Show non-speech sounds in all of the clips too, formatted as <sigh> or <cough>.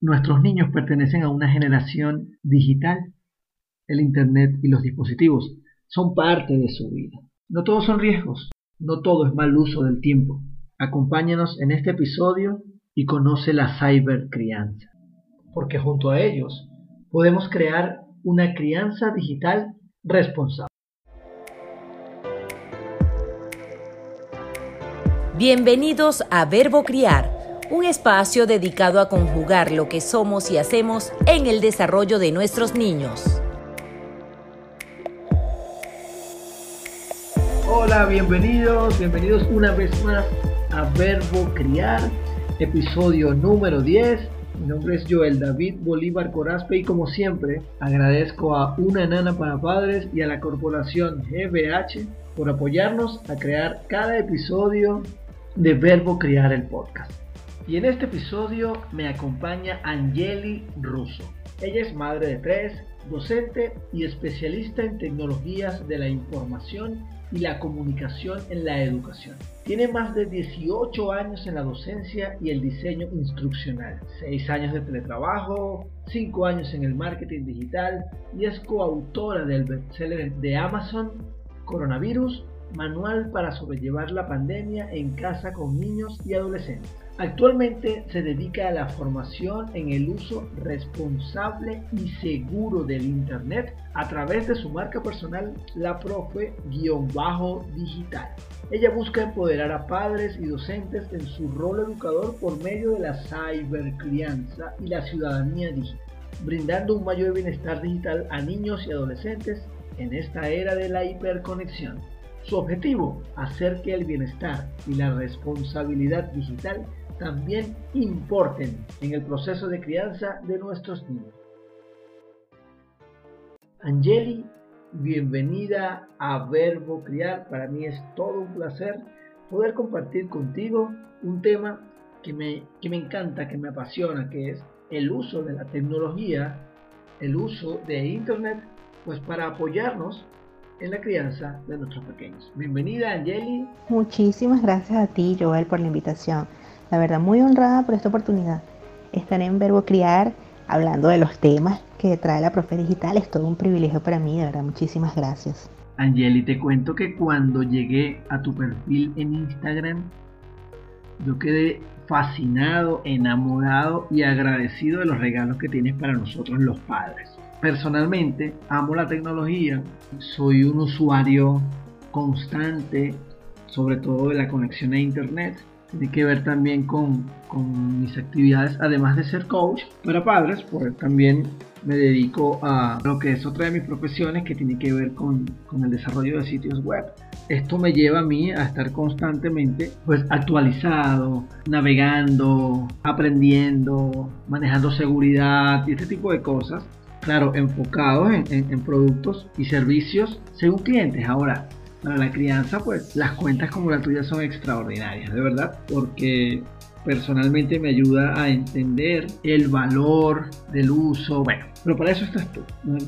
Nuestros niños pertenecen a una generación digital. El Internet y los dispositivos son parte de su vida. No todos son riesgos, no todo es mal uso del tiempo. Acompáñanos en este episodio y conoce la cybercrianza, porque junto a ellos podemos crear una crianza digital responsable. Bienvenidos a Verbo Criar un espacio dedicado a conjugar lo que somos y hacemos en el desarrollo de nuestros niños. Hola, bienvenidos, bienvenidos una vez más a Verbo Criar, episodio número 10. Mi nombre es Joel David Bolívar Corazpe y como siempre agradezco a Una Nana para Padres y a la corporación GBH por apoyarnos a crear cada episodio de Verbo Criar el podcast. Y en este episodio me acompaña Angeli Russo. Ella es madre de tres, docente y especialista en tecnologías de la información y la comunicación en la educación. Tiene más de 18 años en la docencia y el diseño instruccional, 6 años de teletrabajo, 5 años en el marketing digital y es coautora del bestseller de Amazon Coronavirus, Manual para sobrellevar la pandemia en casa con niños y adolescentes. Actualmente se dedica a la formación en el uso responsable y seguro del Internet a través de su marca personal, la profe-digital. Ella busca empoderar a padres y docentes en su rol educador por medio de la cybercrianza y la ciudadanía digital, brindando un mayor bienestar digital a niños y adolescentes en esta era de la hiperconexión. Su objetivo, hacer que el bienestar y la responsabilidad digital también importen en el proceso de crianza de nuestros niños. Angeli, bienvenida a Verbo Criar. Para mí es todo un placer poder compartir contigo un tema que me, que me encanta, que me apasiona, que es el uso de la tecnología, el uso de Internet, pues para apoyarnos en la crianza de nuestros pequeños. Bienvenida, Angeli. Muchísimas gracias a ti, Joel, por la invitación. La verdad, muy honrada por esta oportunidad. Estar en Verbo Criar, hablando de los temas que trae la profe digital, es todo un privilegio para mí, de verdad, muchísimas gracias. Angeli, te cuento que cuando llegué a tu perfil en Instagram, yo quedé fascinado, enamorado y agradecido de los regalos que tienes para nosotros los padres. Personalmente, amo la tecnología, soy un usuario constante, sobre todo de la conexión a Internet tiene que ver también con, con, mis actividades, además de ser coach para padres, pues también me dedico a lo que es otra de mis profesiones que tiene que ver con, con, el desarrollo de sitios web. Esto me lleva a mí a estar constantemente pues actualizado, navegando, aprendiendo, manejando seguridad y este tipo de cosas. Claro, enfocados en, en, en productos y servicios según clientes. Ahora, para la crianza, pues las cuentas como la tuya son extraordinarias, de verdad, porque personalmente me ayuda a entender el valor del uso. Bueno, pero para eso estás tú.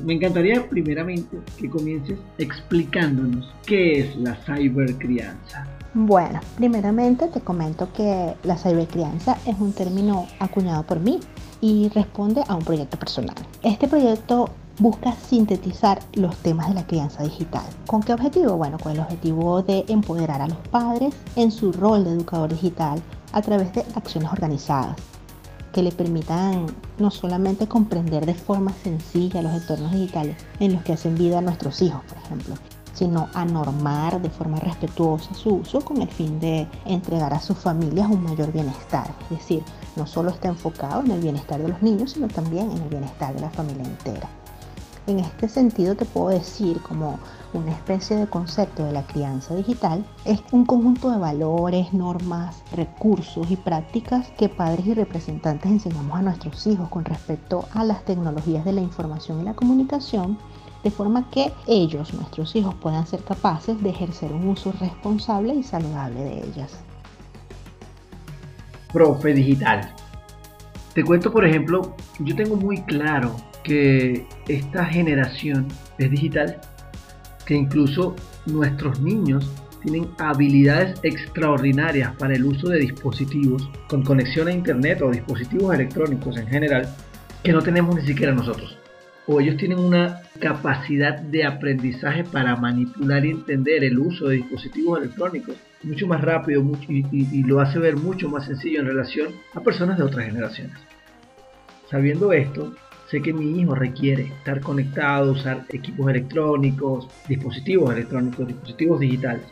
Me encantaría primeramente que comiences explicándonos qué es la cybercrianza. Bueno, primeramente te comento que la cybercrianza es un término acuñado por mí y responde a un proyecto personal. Este proyecto busca sintetizar los temas de la crianza digital. ¿Con qué objetivo? Bueno, con el objetivo de empoderar a los padres en su rol de educador digital a través de acciones organizadas que le permitan no solamente comprender de forma sencilla los entornos digitales en los que hacen vida nuestros hijos, por ejemplo, sino a normar de forma respetuosa su uso con el fin de entregar a sus familias un mayor bienestar. Es decir, no solo está enfocado en el bienestar de los niños, sino también en el bienestar de la familia entera. En este sentido te puedo decir como una especie de concepto de la crianza digital es un conjunto de valores, normas, recursos y prácticas que padres y representantes enseñamos a nuestros hijos con respecto a las tecnologías de la información y la comunicación, de forma que ellos, nuestros hijos, puedan ser capaces de ejercer un uso responsable y saludable de ellas. Profe Digital. Te cuento, por ejemplo, yo tengo muy claro que esta generación es digital, que incluso nuestros niños tienen habilidades extraordinarias para el uso de dispositivos con conexión a internet o dispositivos electrónicos en general que no tenemos ni siquiera nosotros. O ellos tienen una capacidad de aprendizaje para manipular y entender el uso de dispositivos electrónicos mucho más rápido y, lo hace ver mucho más sencillo en relación a personas de otras generaciones. Sabiendo esto, sé que mi hijo requiere estar conectado, usar equipos electrónicos, dispositivos electrónicos, dispositivos digitales.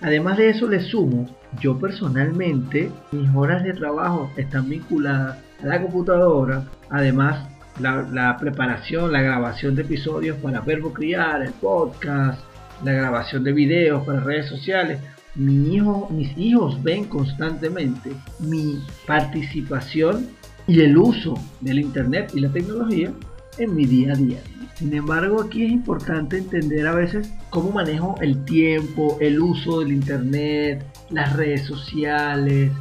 Además de eso le sumo, yo personalmente, mis horas de trabajo están vinculadas a la computadora, además la, preparación, la grabación de episodios para Verbo Criar, el podcast, la grabación de videos para redes sociales. Mi hijo, mis hijos ven constantemente mi participación y el uso del Internet y la tecnología en mi día a día. Sin embargo, aquí es importante entender a veces cómo manejo el tiempo, el uso del Internet, las redes sociales,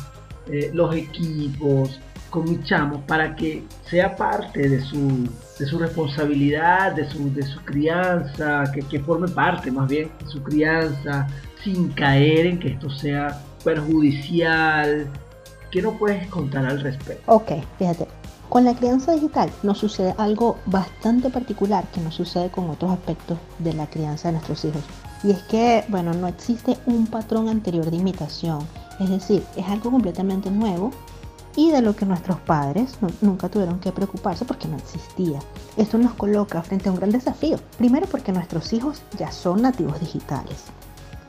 eh, los equipos con mi chamo para que sea parte de su, de su responsabilidad, de su, de su crianza, que, que forme parte más bien de su crianza, sin caer en que esto sea perjudicial. ¿Qué no puedes contar al respecto? Ok, fíjate, con la crianza digital nos sucede algo bastante particular que no sucede con otros aspectos de la crianza de nuestros hijos. Y es que, bueno, no existe un patrón anterior de imitación. Es decir, es algo completamente nuevo y de lo que nuestros padres nunca tuvieron que preocuparse porque no existía. Esto nos coloca frente a un gran desafío. Primero porque nuestros hijos ya son nativos digitales.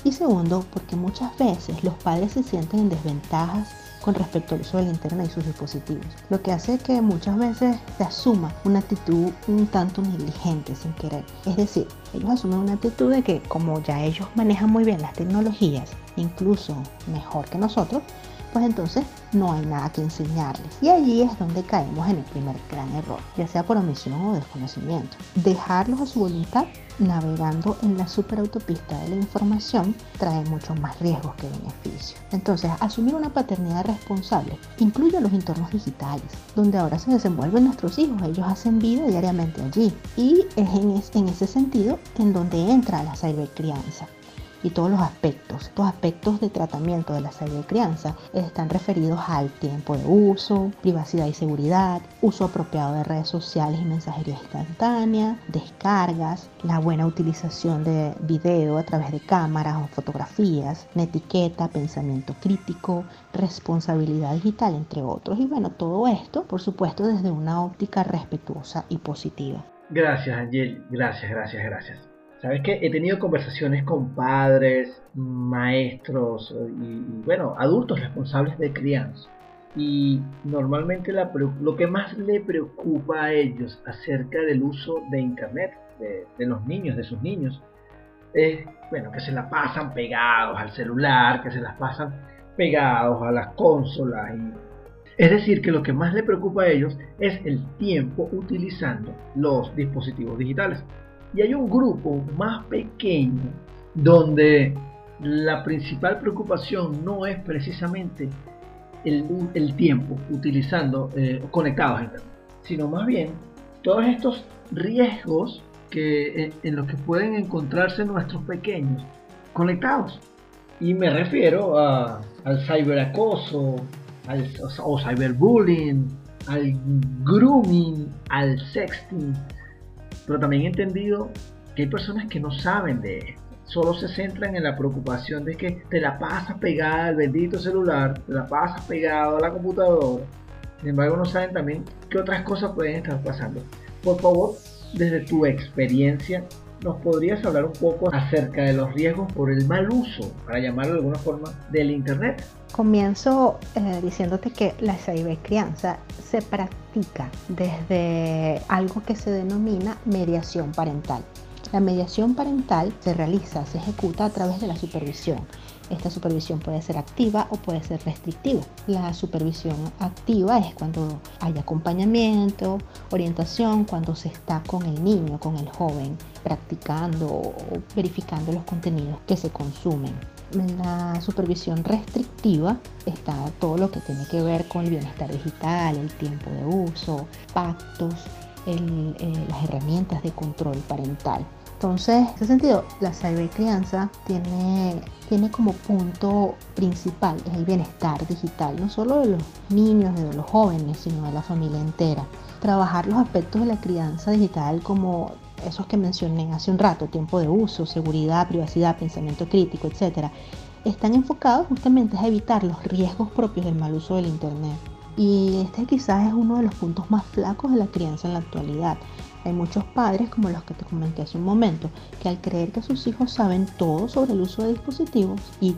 Y segundo porque muchas veces los padres se sienten en desventajas con respecto al uso del Internet y sus dispositivos, lo que hace que muchas veces se asuma una actitud un tanto negligente sin querer. Es decir, ellos asumen una actitud de que como ya ellos manejan muy bien las tecnologías, incluso mejor que nosotros, pues entonces no hay nada que enseñarles. Y allí es donde caemos en el primer gran error, ya sea por omisión o desconocimiento. Dejarlos a su voluntad navegando en la superautopista de la información trae mucho más riesgos que beneficios. Entonces, asumir una paternidad responsable incluye los entornos digitales, donde ahora se desenvuelven nuestros hijos, ellos hacen vida diariamente allí. Y es en, ese sentido en donde entra la cybercrianza y todos los aspectos. Estos aspectos de tratamiento de la salud de crianza están referidos al tiempo de uso, privacidad y seguridad, uso apropiado de redes sociales y mensajería instantánea, descargas, la buena utilización de video a través de cámaras o fotografías, etiqueta, pensamiento crítico, responsabilidad digital, entre otros. Y bueno, todo esto, por supuesto, desde una óptica respetuosa y positiva. Gracias, Angel. Gracias, gracias, gracias. Sabes que he tenido conversaciones con padres, maestros y, bueno, adultos responsables de crianza. Y normalmente lo que más le preocupa a ellos acerca del uso de Internet, de, los niños, de sus niños, es, bueno, que se la pasan pegados al celular, que se las pasan pegados a las consolas. es decir, que lo que más le preocupa a ellos es el tiempo utilizando los dispositivos digitales. Y hay un grupo más pequeño donde la principal preocupación no es precisamente el, tiempo utilizando, eh, conectados sino más bien todos estos riesgos que, eh, en, los que pueden encontrarse nuestros pequeños conectados. Y me refiero a, al ciberacoso, al, o cyberbullying, al grooming, al sexting pero también he entendido que hay personas que no saben de esto. Solo se centran en la preocupación de que te la pasas pegada al bendito celular, te la pasas pegado a la computadora. Sin embargo, no saben también qué otras cosas pueden estar pasando. Por favor, desde tu experiencia, ¿nos podrías hablar un poco acerca de los riesgos por el mal uso, para llamarlo de alguna forma, del Internet? Comienzo eh, diciéndote que la crianza se practica desde algo que se denomina mediación parental. La mediación parental se realiza, se ejecuta a través de la supervisión. Esta supervisión puede ser activa o puede ser restrictiva. La supervisión activa es cuando hay acompañamiento, orientación, cuando se está con el niño, con el joven, practicando o verificando los contenidos que se consumen. En la supervisión restrictiva está todo lo que tiene que ver con el bienestar digital, el tiempo de uso, pactos, eh, las herramientas de control parental. Entonces, en ese sentido, la crianza tiene, tiene como punto principal el bienestar digital, no solo de los niños de los jóvenes, sino de la familia entera. Trabajar los aspectos de la crianza digital como esos que mencioné hace un rato, tiempo de uso, seguridad, privacidad, pensamiento crítico, etcétera, están enfocados justamente a evitar los riesgos propios del mal uso del Internet. Y este quizás es uno de los puntos más flacos de la crianza en la actualidad. Hay muchos padres, como los que te comenté hace un momento, que al creer que sus hijos saben todo sobre el uso de dispositivos y,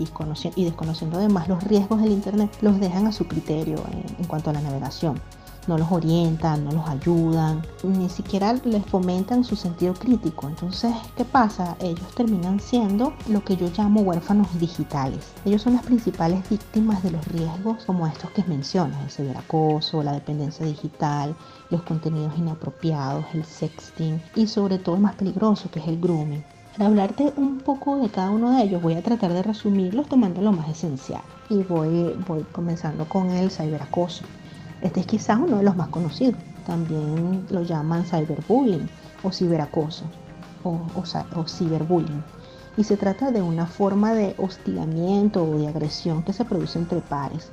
y desconociendo además los riesgos del Internet, los dejan a su criterio en cuanto a la navegación no los orientan, no los ayudan, ni siquiera les fomentan su sentido crítico. Entonces, ¿qué pasa? Ellos terminan siendo lo que yo llamo huérfanos digitales. Ellos son las principales víctimas de los riesgos como estos que mencionas, el ciberacoso, la dependencia digital, los contenidos inapropiados, el sexting y sobre todo el más peligroso que es el grooming. Para hablarte un poco de cada uno de ellos, voy a tratar de resumirlos tomando lo más esencial. Y voy, voy comenzando con el ciberacoso. Este es quizás uno de los más conocidos. También lo llaman cyberbullying o ciberacoso o, o, ciberbullying. Y se trata de una forma de hostigamiento o de agresión que se produce entre pares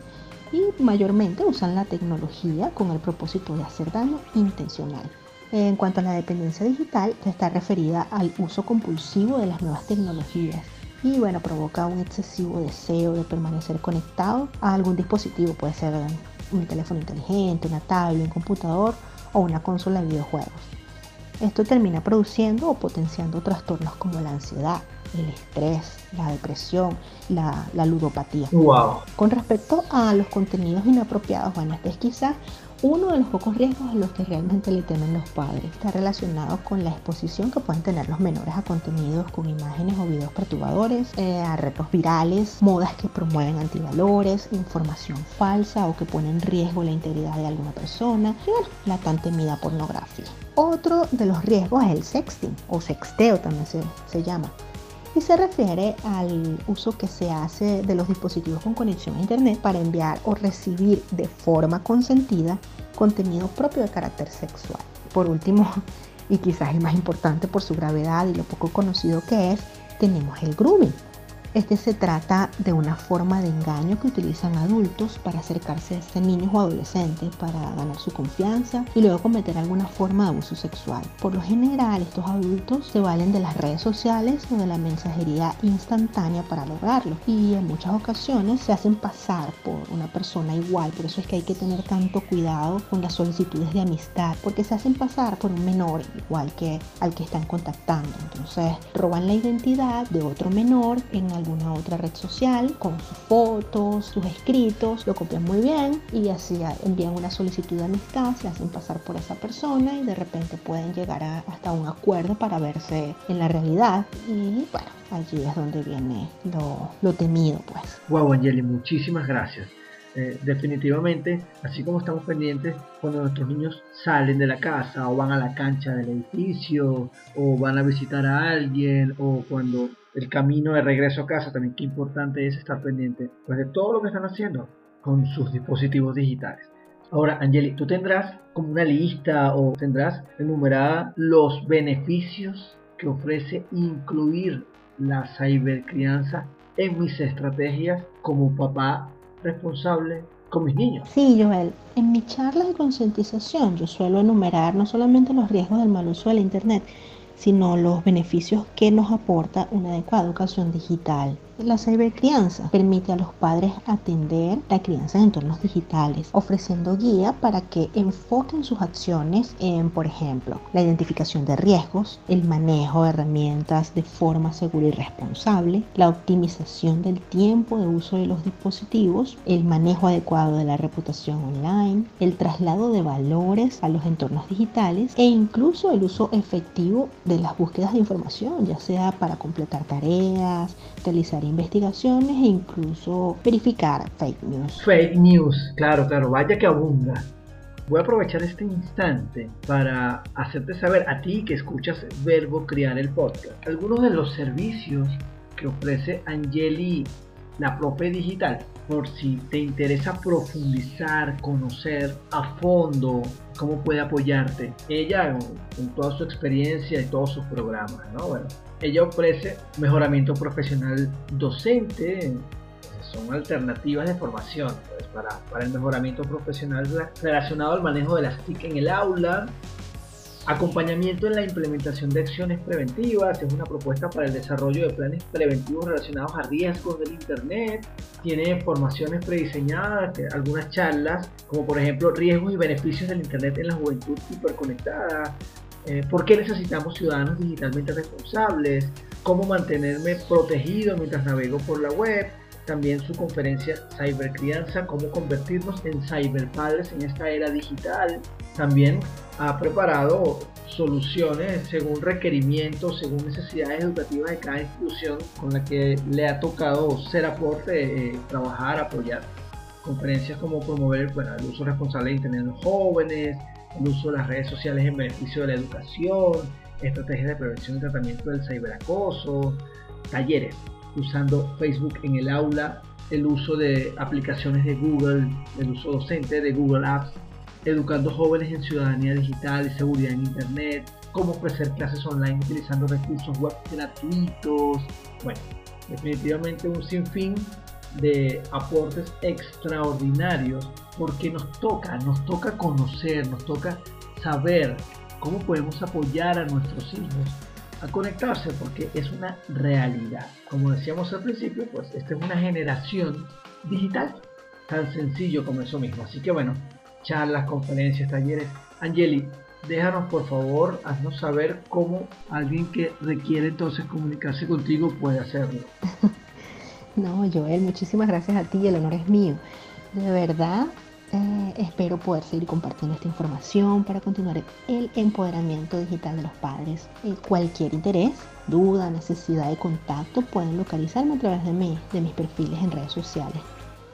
y mayormente usan la tecnología con el propósito de hacer daño intencional. En cuanto a la dependencia digital, está referida al uso compulsivo de las nuevas tecnologías y bueno, provoca un excesivo deseo de permanecer conectado a algún dispositivo, puede ser un teléfono inteligente, una tablet, un computador o una consola de videojuegos. Esto termina produciendo o potenciando trastornos como la ansiedad, el estrés, la depresión, la, ludopatía. Con respecto a los contenidos inapropiados, bueno, este es quizás uno de los pocos riesgos a los que realmente le temen los padres está relacionado con la exposición que pueden tener los menores a contenidos con imágenes o videos perturbadores, eh, a retos virales, modas que promueven antivalores, información falsa o que pone en riesgo la integridad de alguna persona y bueno, la tan temida pornografía. Otro de los riesgos es el sexting o sexteo también se, se llama y se refiere al uso que se hace de los dispositivos con conexión a Internet para enviar o recibir de forma consentida contenido propio de carácter sexual. Por último, y quizás el más importante por su gravedad y lo poco conocido que es, tenemos el grooming este se trata de una forma de engaño que utilizan adultos para acercarse a este niños o adolescentes para ganar su confianza y luego cometer alguna forma de abuso sexual. Por lo general, estos adultos se valen de las redes sociales o de la mensajería instantánea para lograrlo y en muchas ocasiones se hacen pasar por una persona igual. Por eso es que hay que tener tanto cuidado con las solicitudes de amistad porque se hacen pasar por un menor igual que al que están contactando. Entonces roban la identidad de otro menor en alguna otra red social con sus fotos, sus escritos, lo copian muy bien y así envían una solicitud de amistad, se hacen pasar por esa persona y de repente pueden llegar hasta un acuerdo para verse en la realidad y bueno, allí es donde viene lo, lo temido pues. Wow, Angeli, muchísimas gracias. Eh, definitivamente, así como estamos pendientes cuando nuestros niños salen de la casa o van a la cancha del edificio o van a visitar a alguien o cuando el camino de regreso a casa, también qué importante es estar pendiente pues, de todo lo que están haciendo con sus dispositivos digitales. Ahora, Angeli, tú tendrás como una lista o tendrás enumerada los beneficios que ofrece incluir la cibercrianza en mis estrategias como papá responsable con mis niños. Sí, Joel. En mi charla de concientización yo suelo enumerar no solamente los riesgos del mal uso del Internet, sino los beneficios que nos aporta una adecuada educación digital. La cibercrianza permite a los padres atender la crianza en entornos digitales, ofreciendo guía para que enfoquen sus acciones en, por ejemplo, la identificación de riesgos, el manejo de herramientas de forma segura y responsable, la optimización del tiempo de uso de los dispositivos, el manejo adecuado de la reputación online, el traslado de valores a los entornos digitales e incluso el uso efectivo de las búsquedas de información, ya sea para completar tareas, realizar investigaciones e incluso verificar fake news. Fake news, claro, claro, vaya que abunda. Voy a aprovechar este instante para hacerte saber a ti que escuchas Verbo Crear el podcast algunos de los servicios que ofrece Angeli la profe digital. Por si te interesa profundizar, conocer a fondo cómo puede apoyarte. Ella, con, toda su experiencia y todos sus programas, ¿no? Bueno, ella ofrece mejoramiento profesional docente, son alternativas de formación pues, para, para, el mejoramiento profesional relacionado al manejo de las TIC en el aula, acompañamiento en la implementación de acciones preventivas, es una propuesta para el desarrollo de planes preventivos relacionados a riesgos del Internet, tiene formaciones prediseñadas, algunas charlas, como por ejemplo riesgos y beneficios del Internet en la juventud hiperconectada, eh, por qué necesitamos ciudadanos digitalmente responsables, cómo mantenerme protegido mientras navego por la web, también su conferencia Cybercrianza, cómo convertirnos en cyberpadres en esta era digital. También ha preparado soluciones según requerimientos, según necesidades educativas de cada institución con la que le ha tocado ser aporte, eh, trabajar, apoyar. Conferencias como promover el uso responsable de Internet en los jóvenes, el uso de las redes sociales en beneficio de la educación, estrategias de prevención y tratamiento del ciberacoso, talleres usando Facebook en el aula, el uso de aplicaciones de Google, el uso docente de Google Apps, educando jóvenes en ciudadanía digital y seguridad en Internet, cómo ofrecer clases online utilizando recursos web gratuitos. Bueno, definitivamente un sinfín de aportes extraordinarios porque nos toca, nos toca conocer, nos toca saber cómo podemos apoyar a nuestros hijos a conectarse porque es una realidad. Como decíamos al principio, pues esta es una generación digital, tan sencillo como eso mismo. Así que bueno, charlas, conferencias, talleres. Angeli, déjanos por favor, haznos saber cómo alguien que requiere entonces comunicarse contigo puede hacerlo. <laughs> No, Joel, muchísimas gracias a ti, el honor es mío. De verdad, eh, espero poder seguir compartiendo esta información para continuar el empoderamiento digital de los padres. Eh, cualquier interés, duda, necesidad de contacto pueden localizarme a través de, mí, de mis perfiles en redes sociales.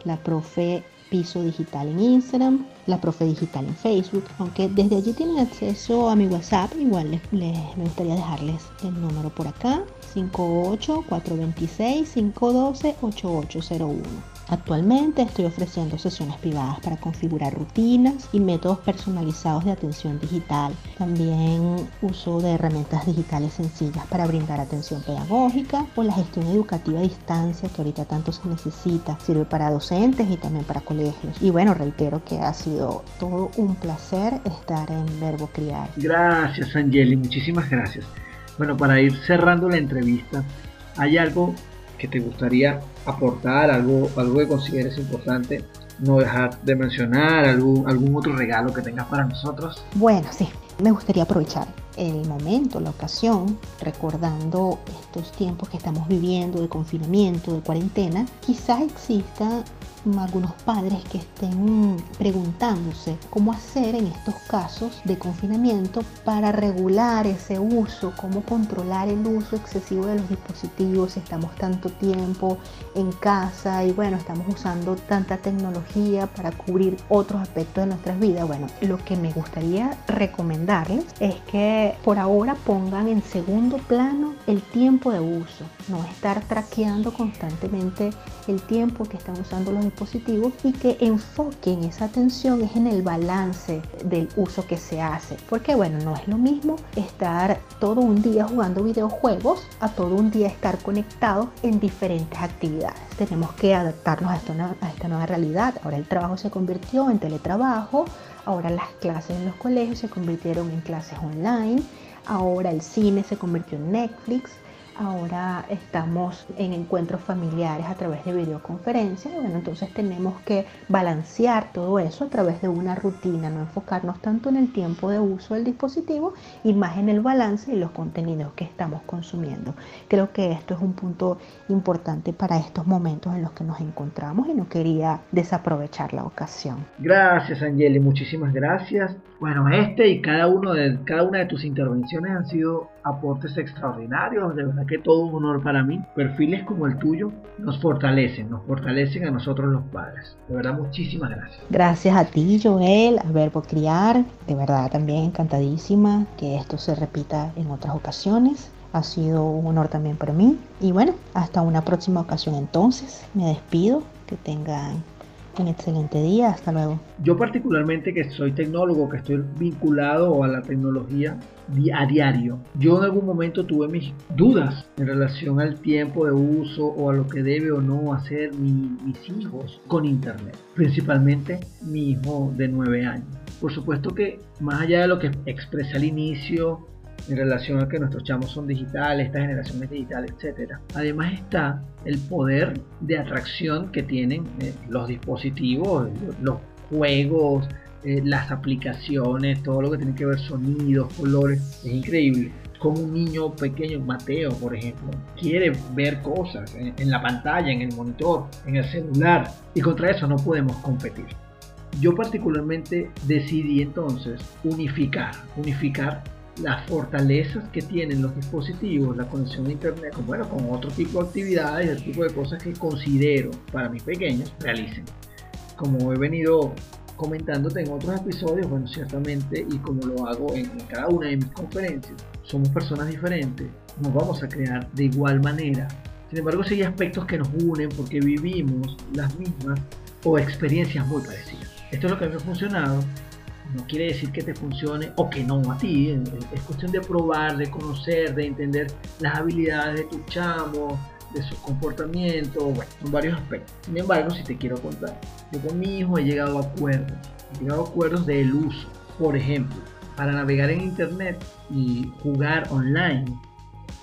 La profe Piso Digital en Instagram, la profe Digital en Facebook. Aunque desde allí tienen acceso a mi WhatsApp, igual les, me gustaría dejarles el número por acá, 58 426 512 8801. Actualmente estoy ofreciendo sesiones privadas para configurar rutinas y métodos personalizados de atención digital. También uso de herramientas digitales sencillas para brindar atención pedagógica o la gestión educativa a distancia que ahorita tanto se necesita. Sirve para docentes y también para colegios. Y bueno, reitero que ha sido todo un placer estar en Verbo Criar. Gracias Angeli, muchísimas gracias. Bueno, para ir cerrando la entrevista, hay algo te gustaría aportar, algo, algo que consideres importante, no dejar de mencionar, algún, algún otro regalo que tengas para nosotros. Bueno, sí, me gustaría aprovechar el momento, la ocasión, recordando estos tiempos que estamos viviendo de confinamiento, de cuarentena, quizás exista algunos padres que estén preguntándose cómo hacer en estos casos de confinamiento para regular ese uso, cómo controlar el uso excesivo de los dispositivos si estamos tanto tiempo en casa y bueno, estamos usando tanta tecnología para cubrir otros aspectos de nuestras vidas. Bueno, lo que me gustaría recomendarles es que por ahora pongan en segundo plano el tiempo de uso, no estar traqueando constantemente el tiempo que están usando los dispositivos y que enfoquen esa atención es en el balance del uso que se hace. Porque bueno, no es lo mismo estar todo un día jugando videojuegos a todo un día estar conectados en diferentes actividades. Tenemos que adaptarnos a esta, a esta nueva realidad. Ahora el trabajo se convirtió en teletrabajo, ahora las clases en los colegios se convirtieron en clases online, ahora el cine se convirtió en Netflix ahora estamos en encuentros familiares a través de videoconferencia. Bueno, entonces tenemos que balancear todo eso a través de una rutina, no enfocarnos tanto en el tiempo de uso del dispositivo y más en el balance y los contenidos que estamos consumiendo. Creo que esto es un punto importante para estos momentos en los que nos encontramos y no quería desaprovechar la ocasión. Gracias, Angeli, muchísimas gracias. Bueno, este y cada uno de cada una de tus intervenciones han sido aportes extraordinarios, de verdad que todo un honor para mí. Perfiles como el tuyo nos fortalecen, nos fortalecen a nosotros los padres. De verdad, muchísimas gracias. Gracias a ti, Joel, a Verbo Criar. De verdad, también encantadísima que esto se repita en otras ocasiones. Ha sido un honor también para mí. Y bueno, hasta una próxima ocasión entonces. Me despido. Que tengan un excelente día. Hasta luego. Yo particularmente que soy tecnólogo, que estoy vinculado a la tecnología a diario, yo en algún momento tuve mis dudas en relación al tiempo de uso o a lo que debe o no hacer mis hijos con Internet. Principalmente mi hijo de 9 años. Por supuesto que más allá de lo que expresa al inicio en relación a que nuestros chamos son digitales, esta generación es digital, etc. Además está el poder de atracción que tienen eh, los dispositivos, los juegos, eh, las aplicaciones, todo lo que tiene que ver sonidos, colores, es increíble. Como un niño pequeño, Mateo, por ejemplo, quiere ver cosas en, en la pantalla, en el monitor, en el celular, y contra eso no podemos competir. Yo particularmente decidí entonces unificar, unificar las fortalezas que tienen los dispositivos, la conexión a internet, con, bueno, con otro tipo de actividades, el tipo de cosas que considero para mis pequeños realicen. Como he venido comentándote en otros episodios, bueno, ciertamente, y como lo hago en, cada una de mis conferencias, somos personas diferentes, nos vamos a crear de igual manera. Sin embargo, sí hay aspectos que nos unen porque vivimos las mismas o experiencias muy parecidas. Esto es lo que me ha funcionado no quiere decir que te funcione o que no a ti. Es cuestión de probar, de conocer, de entender las habilidades de tu chamo, de su comportamiento, bueno, son varios aspectos. Sin embargo, si te quiero contar, yo con mi hijo he llegado a acuerdos, he llegado a acuerdos del uso. Por ejemplo, para navegar en internet y jugar online,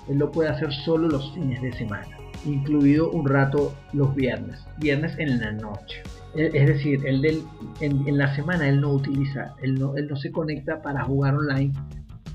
él lo puede hacer solo los fines de semana, incluido un rato los viernes, viernes en la noche. Es decir, él en, la semana él no utiliza, él no, él no se conecta para jugar online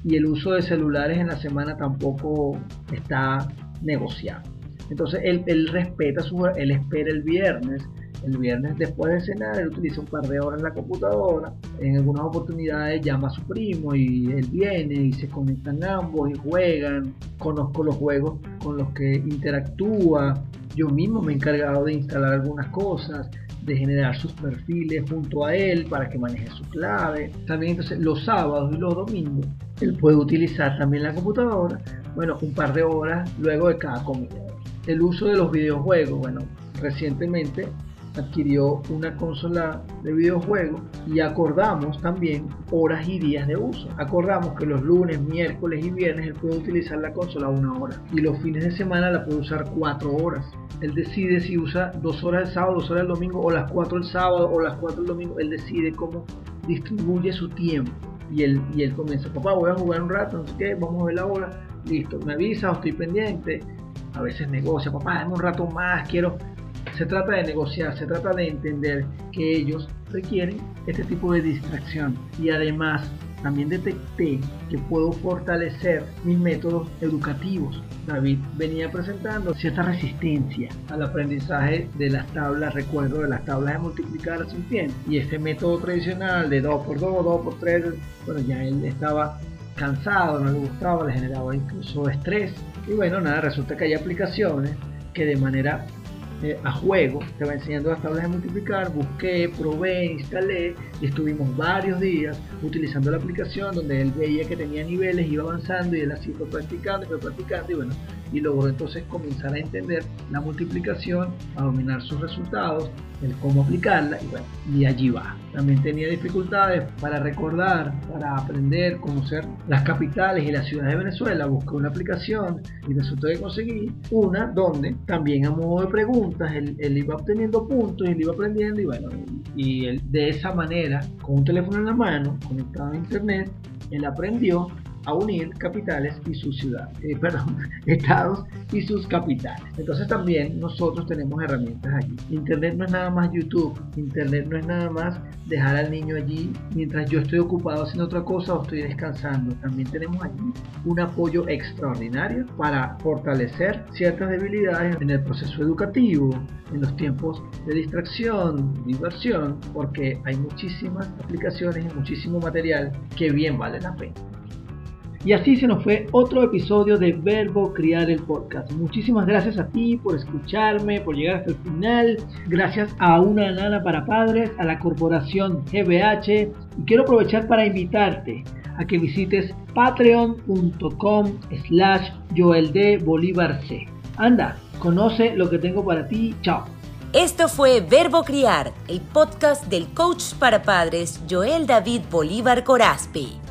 y el uso de celulares en la semana tampoco está negociado. Entonces él, él respeta su, él espera el viernes, el viernes después de cenar, él utiliza un par de horas en la computadora, en algunas oportunidades llama a su primo y él viene y se conectan ambos y juegan, conozco los juegos con los que interactúa, yo mismo me he encargado de instalar algunas cosas, de generar sus perfiles junto a él para que maneje su clave. También entonces los sábados y los domingos él puede utilizar también la computadora, bueno, un par de horas luego de cada comida. El uso de los videojuegos, bueno, recientemente adquirió una consola de videojuegos y acordamos también horas y días de uso. Acordamos que los lunes, miércoles y viernes él puede utilizar la consola una hora y los fines de semana la puede usar cuatro horas. Él decide si usa dos horas el sábado, dos horas el domingo o las cuatro el sábado o las cuatro el domingo. Él decide cómo distribuye su tiempo. Y él, y él comienza, papá, voy a jugar un rato, no sé qué, vamos a ver la hora. Listo, me avisa, estoy pendiente. A veces negocia, papá, dame un rato más, quiero se trata de negociar, se trata de entender que ellos requieren este tipo de distracción y además también detecté que puedo fortalecer mis métodos educativos. David venía presentando cierta resistencia al aprendizaje de las tablas, recuerdo de las tablas de multiplicar un tiempo. Y este método tradicional de 2 por 2, 2 por 3, bueno, ya él estaba cansado, no le gustaba, le generaba incluso estrés. Y bueno, nada, resulta que hay aplicaciones que de manera eh, a juego, va enseñando las tablas de multiplicar, busqué, probé, instalé y estuvimos varios días utilizando la aplicación donde él veía que tenía niveles, iba avanzando y él así fue practicando y fue practicando y bueno, y logró entonces comenzar a entender la multiplicación, a dominar sus resultados, el cómo aplicarla y bueno, y allí va. También tenía dificultades para recordar, para aprender, conocer las capitales y las ciudades de Venezuela. Busqué una aplicación y resultó que conseguí una donde también a modo de preguntas él, iba obteniendo puntos él iba aprendiendo y bueno, y, de esa manera, con un teléfono en la mano, conectado a internet, él aprendió a unir capitales y sus ciudades, eh, <laughs> perdón, estados y sus capitales. Entonces también nosotros tenemos herramientas allí. Internet no es nada más YouTube, Internet no es nada más dejar al niño allí mientras yo estoy ocupado haciendo otra cosa o estoy descansando. También tenemos allí un apoyo extraordinario para fortalecer ciertas debilidades en el proceso educativo, en los tiempos de distracción, diversión, porque hay muchísimas aplicaciones y muchísimo material que bien vale la pena. Y así se nos fue otro episodio de Verbo Criar el Podcast. Muchísimas gracias a ti por escucharme, por llegar hasta el final. Gracias a Una Nana para Padres, a la Corporación GBH. Y quiero aprovechar para invitarte a que visites patreon.com slash joeldbolívarc. Anda, conoce lo que tengo para ti. Chao. Esto fue Verbo Criar, el podcast del coach para padres Joel David Bolívar Corazpi.